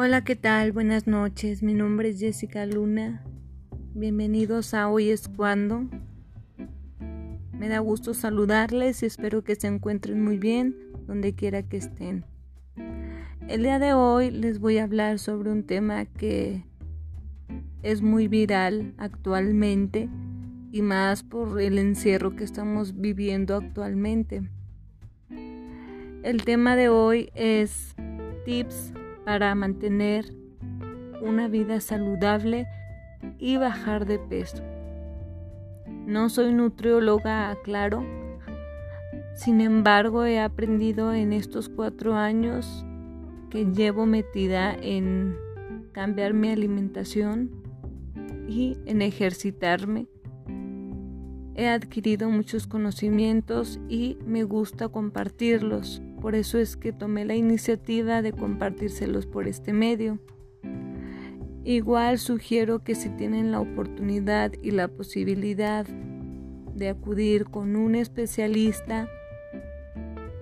Hola, ¿qué tal? Buenas noches. Mi nombre es Jessica Luna. Bienvenidos a Hoy es cuando. Me da gusto saludarles y espero que se encuentren muy bien donde quiera que estén. El día de hoy les voy a hablar sobre un tema que es muy viral actualmente y más por el encierro que estamos viviendo actualmente. El tema de hoy es tips para mantener una vida saludable y bajar de peso. No soy nutrióloga, aclaro. Sin embargo, he aprendido en estos cuatro años que llevo metida en cambiar mi alimentación y en ejercitarme. He adquirido muchos conocimientos y me gusta compartirlos. Por eso es que tomé la iniciativa de compartírselos por este medio. Igual sugiero que si tienen la oportunidad y la posibilidad de acudir con un especialista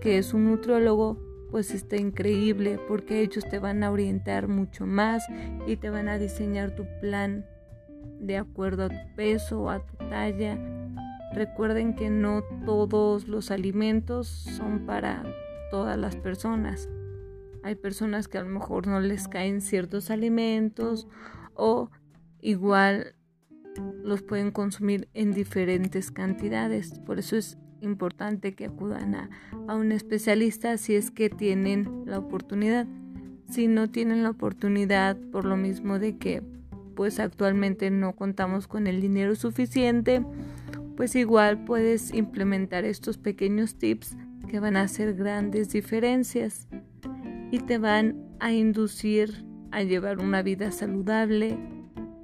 que es un nutriólogo, pues está increíble porque ellos te van a orientar mucho más y te van a diseñar tu plan de acuerdo a tu peso o a tu talla. Recuerden que no todos los alimentos son para todas las personas. Hay personas que a lo mejor no les caen ciertos alimentos o igual los pueden consumir en diferentes cantidades. Por eso es importante que acudan a, a, un especialista si es que tienen la oportunidad. Si no tienen la oportunidad por lo mismo de que pues actualmente no contamos con el dinero suficiente, pues igual puedes implementar estos pequeños tips que van a hacer grandes diferencias y te van a inducir a llevar una vida saludable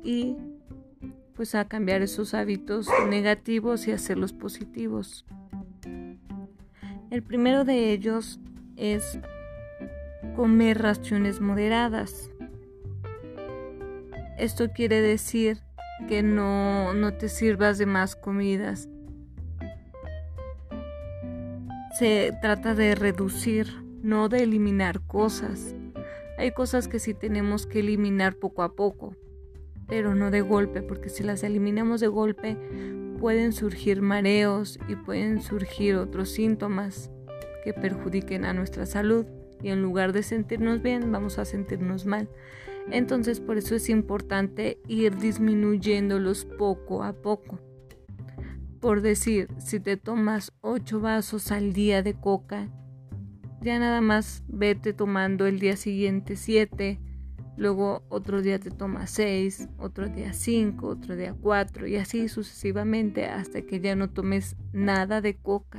y pues a cambiar esos hábitos negativos y hacerlos positivos. El primero de ellos es comer raciones moderadas. Esto quiere decir que no, no te sirvas de más comidas, se trata de reducir, no de eliminar cosas. Hay cosas que sí tenemos que eliminar poco a poco, pero no de golpe, porque si las eliminamos de golpe pueden surgir mareos y pueden surgir otros síntomas que perjudiquen a nuestra salud y en lugar de sentirnos bien vamos a sentirnos mal. Entonces por eso es importante ir disminuyéndolos poco a poco. Por decir, si te tomas 8 vasos al día de coca, ya nada más vete tomando el día siguiente 7, luego otro día te tomas 6, otro día 5, otro día 4 y así sucesivamente hasta que ya no tomes nada de coca,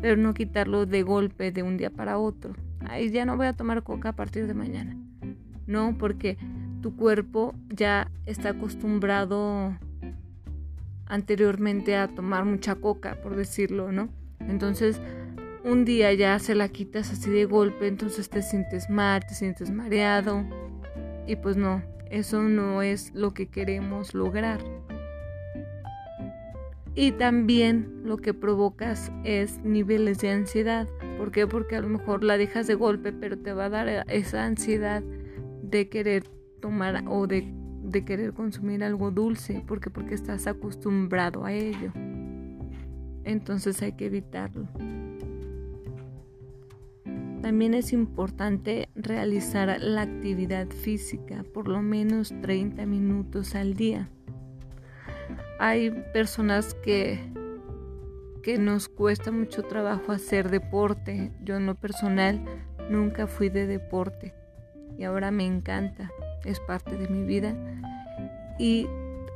pero no quitarlo de golpe de un día para otro. Ay, ya no voy a tomar coca a partir de mañana. No, porque tu cuerpo ya está acostumbrado anteriormente a tomar mucha coca, por decirlo, ¿no? Entonces, un día ya se la quitas así de golpe, entonces te sientes mal, te sientes mareado. Y pues no, eso no es lo que queremos lograr. Y también lo que provocas es niveles de ansiedad. ¿Por qué? Porque a lo mejor la dejas de golpe, pero te va a dar esa ansiedad de querer tomar o de de querer consumir algo dulce, porque porque estás acostumbrado a ello. Entonces hay que evitarlo. También es importante realizar la actividad física por lo menos 30 minutos al día. Hay personas que que nos cuesta mucho trabajo hacer deporte. Yo en lo personal nunca fui de deporte y ahora me encanta es parte de mi vida y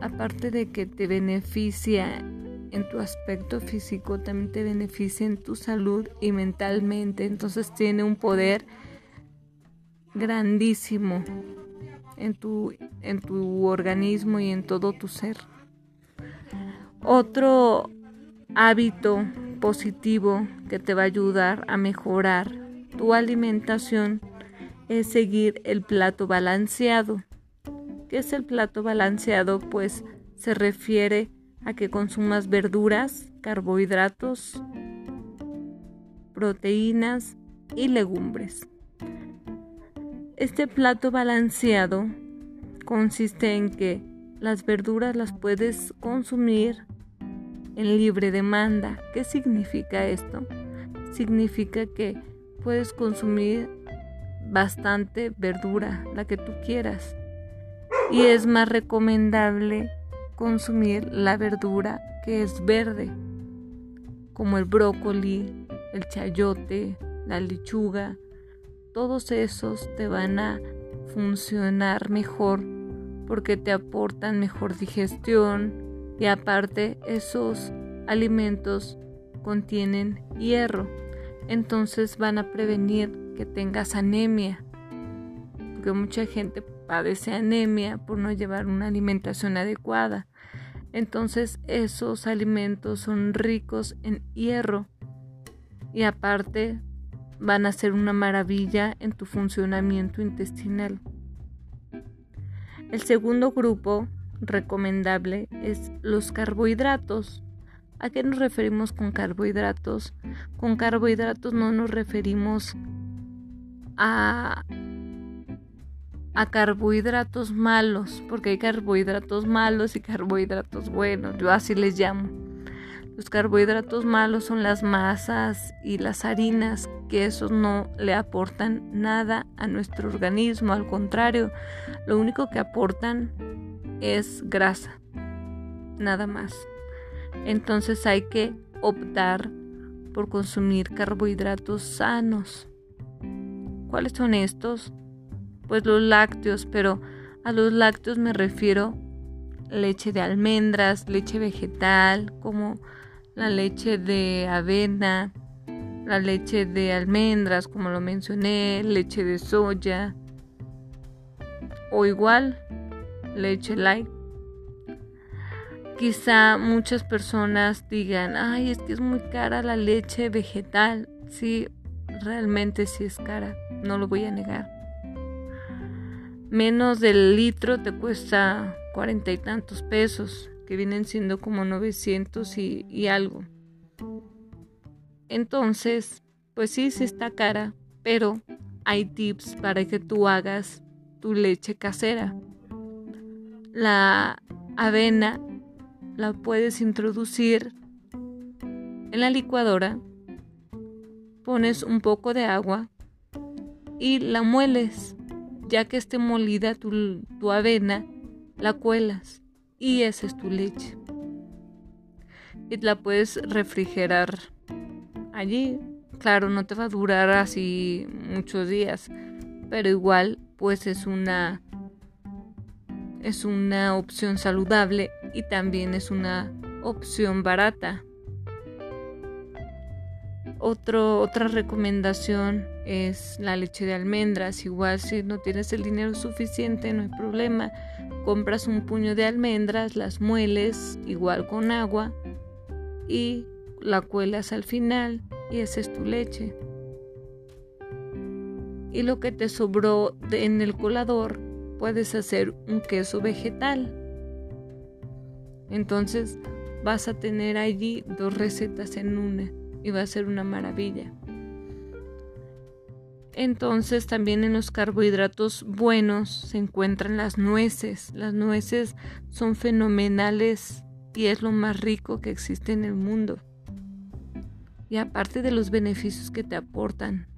aparte de que te beneficia en tu aspecto físico, también te beneficia en tu salud y mentalmente. Entonces tiene un poder grandísimo en tu, en tu organismo y en todo tu ser. Otro hábito positivo que te va a ayudar a mejorar tu alimentación es seguir el plato balanceado. ¿Qué es el plato balanceado? Pues se refiere a que consumas verduras, carbohidratos, proteínas y legumbres. Este plato balanceado consiste en que las verduras las puedes consumir en libre demanda. ¿Qué significa esto? Significa que puedes consumir bastante verdura, la que tú quieras. Y es más recomendable consumir la verdura que es verde, como el brócoli, el chayote, la lechuga. Todos esos te van a funcionar mejor porque te aportan mejor digestión y aparte esos alimentos contienen hierro. Entonces van a prevenir que tengas anemia. Porque mucha gente padece anemia por no llevar una alimentación adecuada. Entonces esos alimentos son ricos en hierro y aparte van a ser una maravilla en tu funcionamiento intestinal. El segundo grupo recomendable es los carbohidratos. ¿A qué nos referimos con carbohidratos? Con carbohidratos no nos referimos a, a carbohidratos malos, porque hay carbohidratos malos y carbohidratos buenos, yo así les llamo. Los carbohidratos malos son las masas y las harinas, que esos no le aportan nada a nuestro organismo, al contrario, lo único que aportan es grasa, nada más. Entonces hay que optar por consumir carbohidratos sanos. ¿Cuáles son estos? Pues los lácteos, pero a los lácteos me refiero leche de almendras, leche vegetal, como la leche de avena, la leche de almendras, como lo mencioné, leche de soya, o igual leche light. Quizá muchas personas digan, ay, es que es muy cara la leche vegetal. Sí, realmente sí es cara no lo voy a negar. Menos del litro te cuesta cuarenta y tantos pesos, que vienen siendo como 900 y, y algo. Entonces, pues sí, sí está cara, pero hay tips para que tú hagas tu leche casera. La avena la puedes introducir en la licuadora, pones un poco de agua y la mueles. Ya que esté molida tu, avena, la cuelas y esa es tu leche. Y la puedes refrigerar allí. Claro, no te va a durar así muchos días, pero igual pues es una es una opción saludable y también es una opción barata. Otra recomendación es la leche de almendras. Igual si no tienes el dinero suficiente, no hay problema. Compras un puño de almendras, las mueles igual con agua y la cuelas al final y esa es tu leche. Y lo que te sobró en el colador puedes hacer un queso vegetal. Entonces vas a tener allí dos recetas en una y va a ser una maravilla. Entonces también en los carbohidratos buenos se encuentran las nueces. Las nueces son fenomenales y es lo más rico que existe en el mundo. Y aparte de los beneficios que te aportan,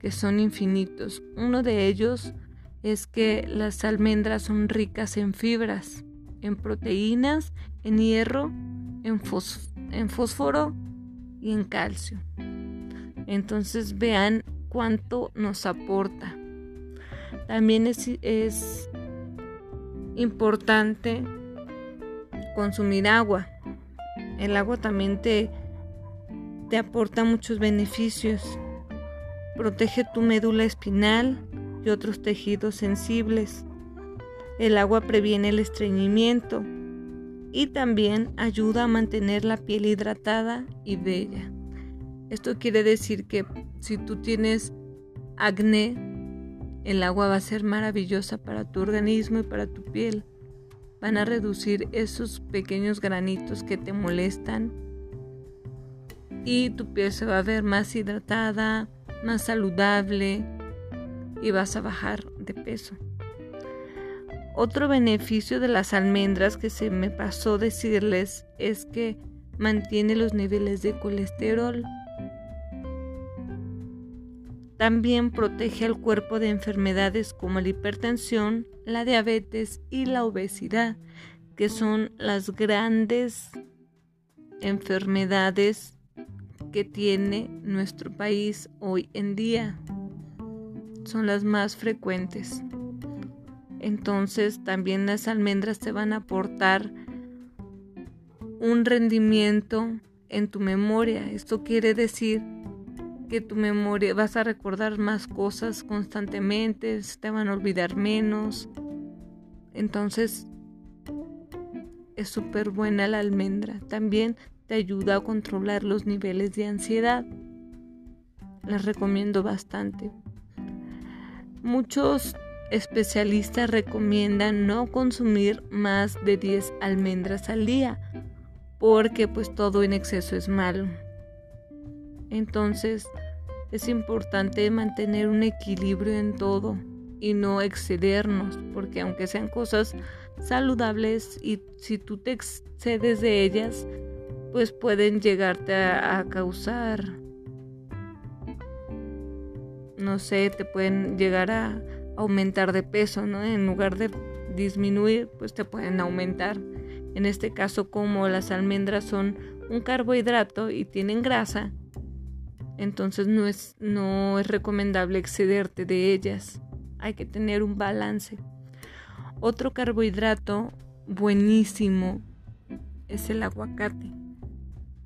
que son infinitos, uno de ellos es que las almendras son ricas en fibras, en proteínas, en hierro, en, fósforo y en calcio. Entonces vean cuánto nos aporta. También es, importante consumir agua. El agua también te, te aporta muchos beneficios. Protege tu médula espinal y otros tejidos sensibles. El agua previene el estreñimiento y también ayuda a mantener la piel hidratada y bella. Esto quiere decir que si tú tienes acné, el agua va a ser maravillosa para tu organismo y para tu piel. Van a reducir esos pequeños granitos que te molestan y tu piel se va a ver más hidratada, más saludable y vas a bajar de peso. Otro beneficio de las almendras que se me pasó decirles es que mantiene los niveles de colesterol. También protege al cuerpo de enfermedades como la hipertensión, la diabetes y la obesidad, que son las grandes enfermedades que tiene nuestro país hoy en día. Son las más frecuentes. Entonces también las almendras te van a aportar un rendimiento en tu memoria. Esto quiere decir que tu memoria vas a recordar más cosas constantemente, te van a olvidar menos. Entonces es súper buena la almendra. También te ayuda a controlar los niveles de ansiedad. Les recomiendo bastante. Muchos especialistas recomiendan no consumir más de 10 almendras al día porque pues todo en exceso es malo. Entonces es importante mantener un equilibrio en todo y no excedernos porque aunque sean cosas saludables y si tú te excedes de ellas pues pueden llegarte a, causar, no sé, te pueden llegar a aumentar de peso, ¿no? En lugar de disminuir, pues te pueden aumentar. En este caso, como las almendras son un carbohidrato y tienen grasa, entonces no es, no es recomendable excederte de ellas. Hay que tener un balance. Otro carbohidrato buenísimo es el aguacate.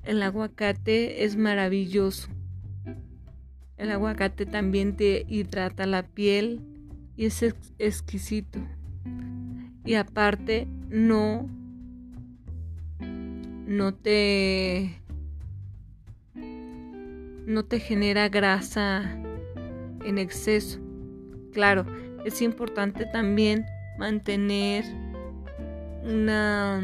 El aguacate es maravilloso. El aguacate también te hidrata la piel y es exquisito. Y aparte no no te no te genera grasa en exceso. Claro, es importante también mantener una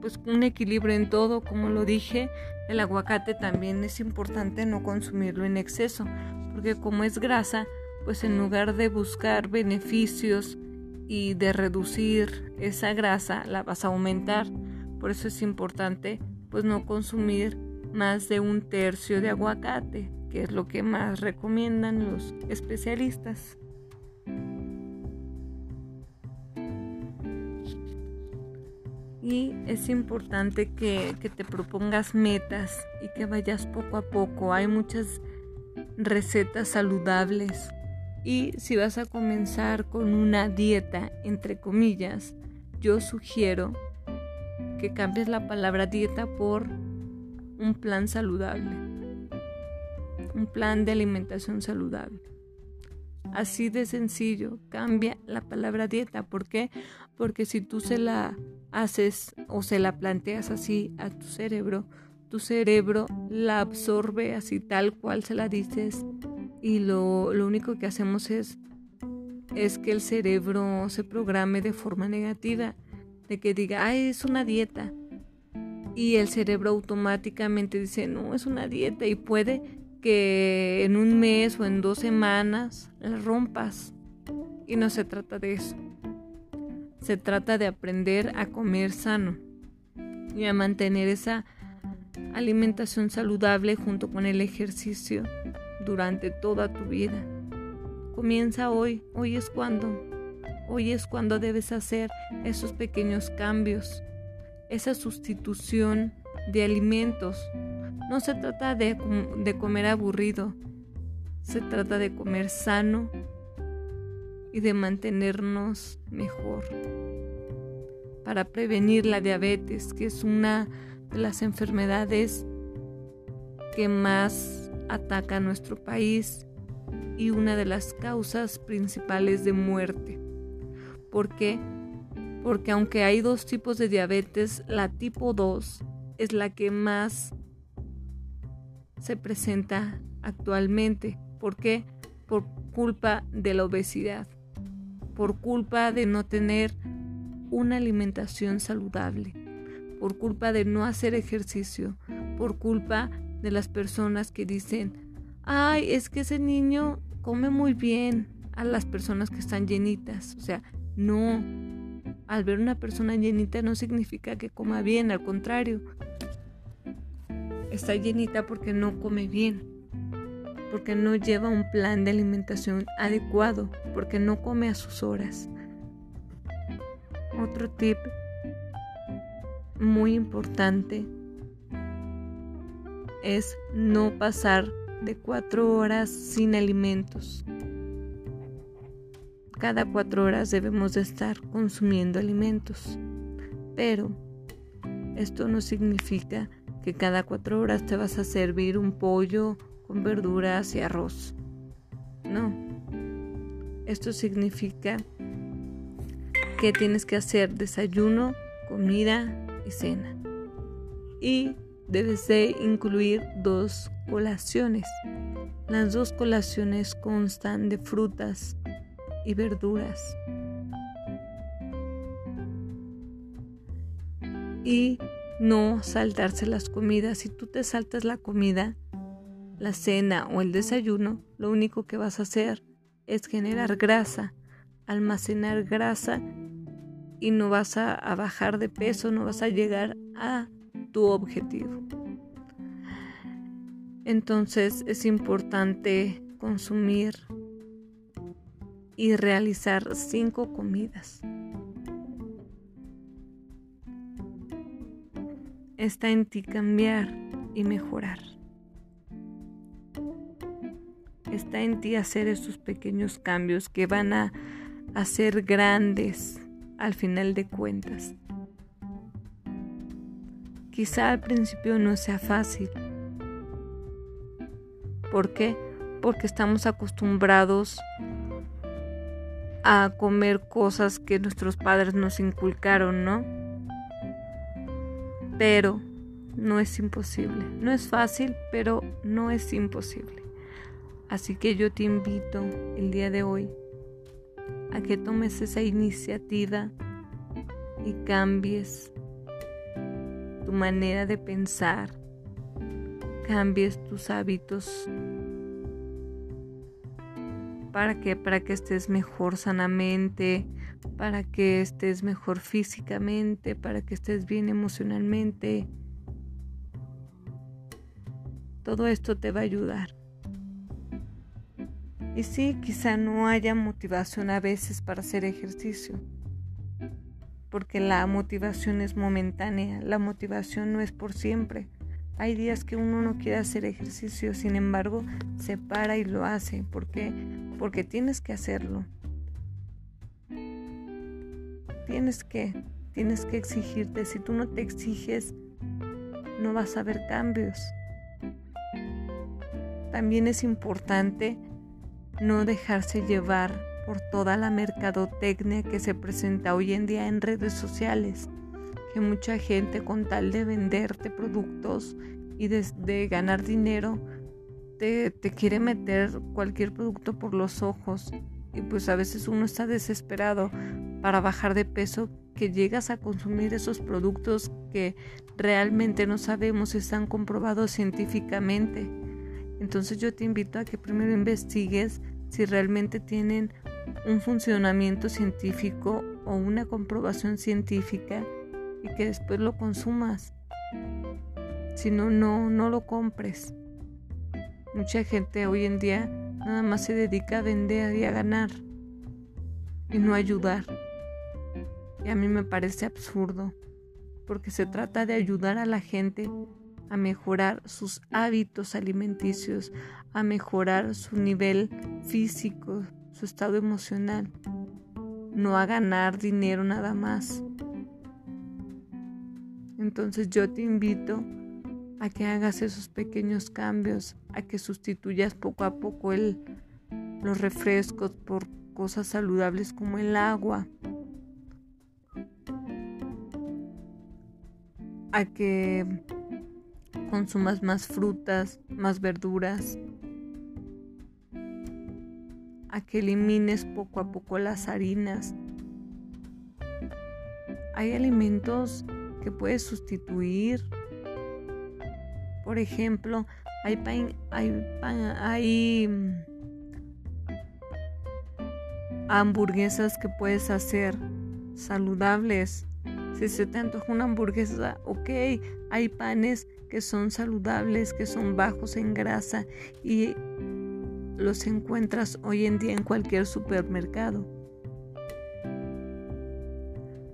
pues un equilibrio en todo, como lo dije, el aguacate también es importante no consumirlo en exceso, porque como es grasa, pues en lugar de buscar beneficios y de reducir esa grasa, la vas a aumentar. Por eso es importante pues no consumir más de un tercio de aguacate, que es lo que más recomiendan los especialistas. Y es importante que, te propongas metas y que vayas poco a poco. Hay muchas recetas saludables. Y si vas a comenzar con una dieta, entre comillas, yo sugiero que cambies la palabra dieta por un plan saludable. Un plan de alimentación saludable. Así de sencillo, cambia la palabra dieta. ¿Por qué? Porque si tú se la haces o se la planteas así a tu cerebro, tu cerebro la absorbe así tal cual se la dices y lo, lo único que hacemos es, es que el cerebro se programe de forma negativa, de que diga, ay, es una dieta. Y el cerebro automáticamente dice, no, es una dieta y puede que en un mes o en dos semanas la rompas. Y no se trata de eso. Se trata de aprender a comer sano y a mantener esa alimentación saludable junto con el ejercicio durante toda tu vida. Comienza hoy, hoy es cuando, hoy es cuando debes hacer esos pequeños cambios, esa sustitución de alimentos. No se trata de, de comer aburrido, se trata de comer sano y de mantenernos mejor para prevenir la diabetes, que es una de las enfermedades que más ataca a nuestro país y una de las causas principales de muerte. ¿Por qué? Porque aunque hay dos tipos de diabetes, la tipo 2 es la que más se presenta actualmente. ¿Por qué? Por culpa de la obesidad por culpa de no tener una alimentación saludable, por culpa de no hacer ejercicio, por culpa de las personas que dicen, ay, es que ese niño come muy bien, a las personas que están llenitas. O sea, no, al ver una persona llenita no significa que coma bien, al contrario, está llenita porque no come bien, porque no lleva un plan de alimentación adecuado, porque no come a sus horas. Otro tip muy importante es no pasar de cuatro horas sin alimentos. Cada cuatro horas debemos de estar consumiendo alimentos, pero esto no significa que cada cuatro horas te vas a servir un pollo con verduras y arroz. No, esto significa que tienes que hacer desayuno, comida y cena. Y debes de incluir dos colaciones. Las dos colaciones constan de frutas y verduras. Y no saltarse las comidas. Si tú te saltas la comida, la cena o el desayuno, lo único que vas a hacer es generar grasa, almacenar grasa y no vas a, a bajar de peso, no vas a llegar a tu objetivo. Entonces es importante consumir y realizar cinco comidas. Está en ti cambiar y mejorar. Está en ti hacer esos pequeños cambios que van a hacer grandes al final de cuentas. Quizá al principio no sea fácil. ¿Por qué? Porque estamos acostumbrados a comer cosas que nuestros padres nos inculcaron, ¿no? Pero no es imposible. No es fácil, pero no es imposible. Así que yo te invito el día de hoy a que tomes esa iniciativa y cambies tu manera de pensar, cambies tus hábitos para que para que estés mejor sanamente, para que estés mejor físicamente, para que estés bien emocionalmente. Todo esto te va a ayudar. Y sí, quizá no haya motivación a veces para hacer ejercicio, porque la motivación es momentánea, la motivación no es por siempre. Hay días que uno no quiere hacer ejercicio, sin embargo, se para y lo hace. ¿Por qué? Porque tienes que hacerlo. Tienes que, tienes que exigirte. Si tú no te exiges, no vas a ver cambios. También es importante no dejarse llevar toda la mercadotecnia que se presenta hoy en día en redes sociales que mucha gente con tal de venderte productos y de, ganar dinero te, quiere meter cualquier producto por los ojos y pues a veces uno está desesperado para bajar de peso que llegas a consumir esos productos que realmente no sabemos si están comprobados científicamente. Entonces yo te invito a que primero investigues si realmente tienen un funcionamiento científico o una comprobación científica y que después lo consumas. Si no, no, no lo compres. Mucha gente hoy en día nada más se dedica a vender y a ganar y no ayudar. Y a mí me parece absurdo, porque se trata de ayudar a la gente a mejorar sus hábitos alimenticios, a mejorar su nivel físico, su estado emocional, no a ganar dinero nada más. Entonces yo te invito a que hagas esos pequeños cambios, a que sustituyas poco a poco el, los refrescos por cosas saludables como el agua, a que consumas más frutas, más verduras, que elimines poco a poco las harinas. Hay alimentos que puedes sustituir. Por ejemplo, hay pan, hay, hay hamburguesas que puedes hacer saludables. Si se te antoja una hamburguesa, ok, hay panes que son saludables, que son bajos en grasa y los encuentras hoy en día en cualquier supermercado.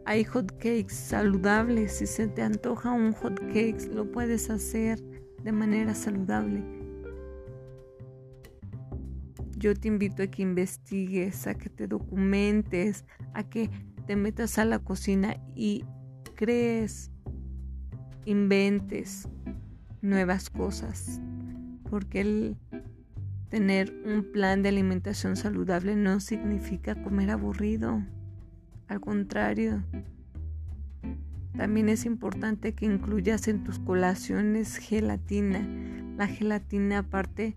Hay hot cakes saludables. Si se te antoja un hot cake, lo puedes hacer de manera saludable. Yo te invito a que investigues, a que te documentes, a que te metas a la cocina y crees, inventes nuevas cosas. Porque el tener un plan de alimentación saludable no significa comer aburrido. Al contrario, también es importante que incluyas en tus colaciones gelatina. La gelatina, aparte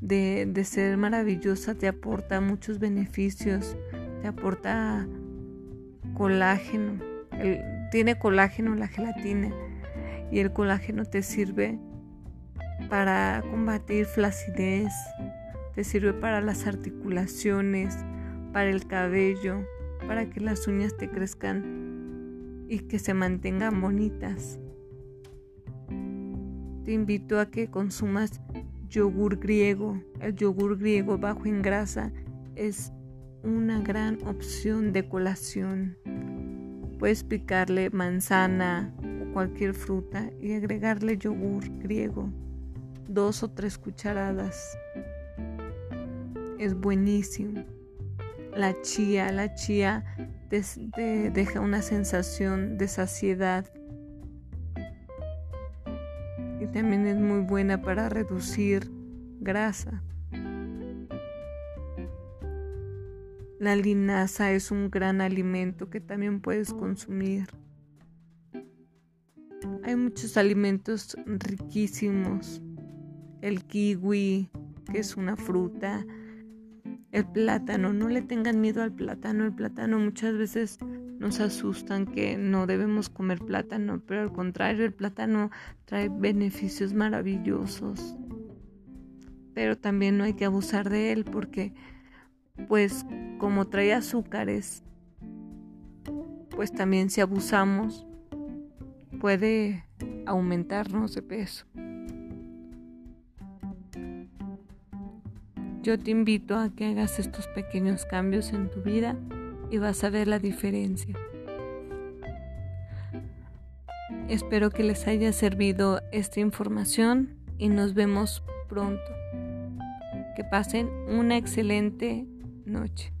de, ser maravillosa, te aporta muchos beneficios. Te aporta colágeno. tiene colágeno la gelatina. Y el colágeno te sirve para combatir flacidez. Te sirve para las articulaciones, para el cabello, para que las uñas te crezcan y que se mantengan bonitas. Te invito a que consumas yogur griego. El yogur griego bajo en grasa es una gran opción de colación. Puedes picarle manzana o cualquier fruta y agregarle yogur griego, dos o tres cucharadas. Es buenísimo. La chía, la chía te, deja una sensación de saciedad y también es muy buena para reducir grasa. La linaza es un gran alimento que también puedes consumir. Hay muchos alimentos riquísimos. El kiwi, que es una fruta, el plátano, no le tengan miedo al plátano. El plátano muchas veces nos asustan que no debemos comer plátano, pero al contrario, el plátano trae beneficios maravillosos. Pero también no hay que abusar de él porque, pues, como trae azúcares, pues también si abusamos puede aumentarnos de peso. Yo te invito a que hagas estos pequeños cambios en tu vida y vas a ver la diferencia. Espero que les haya servido esta información y nos vemos pronto. Que pasen una excelente noche.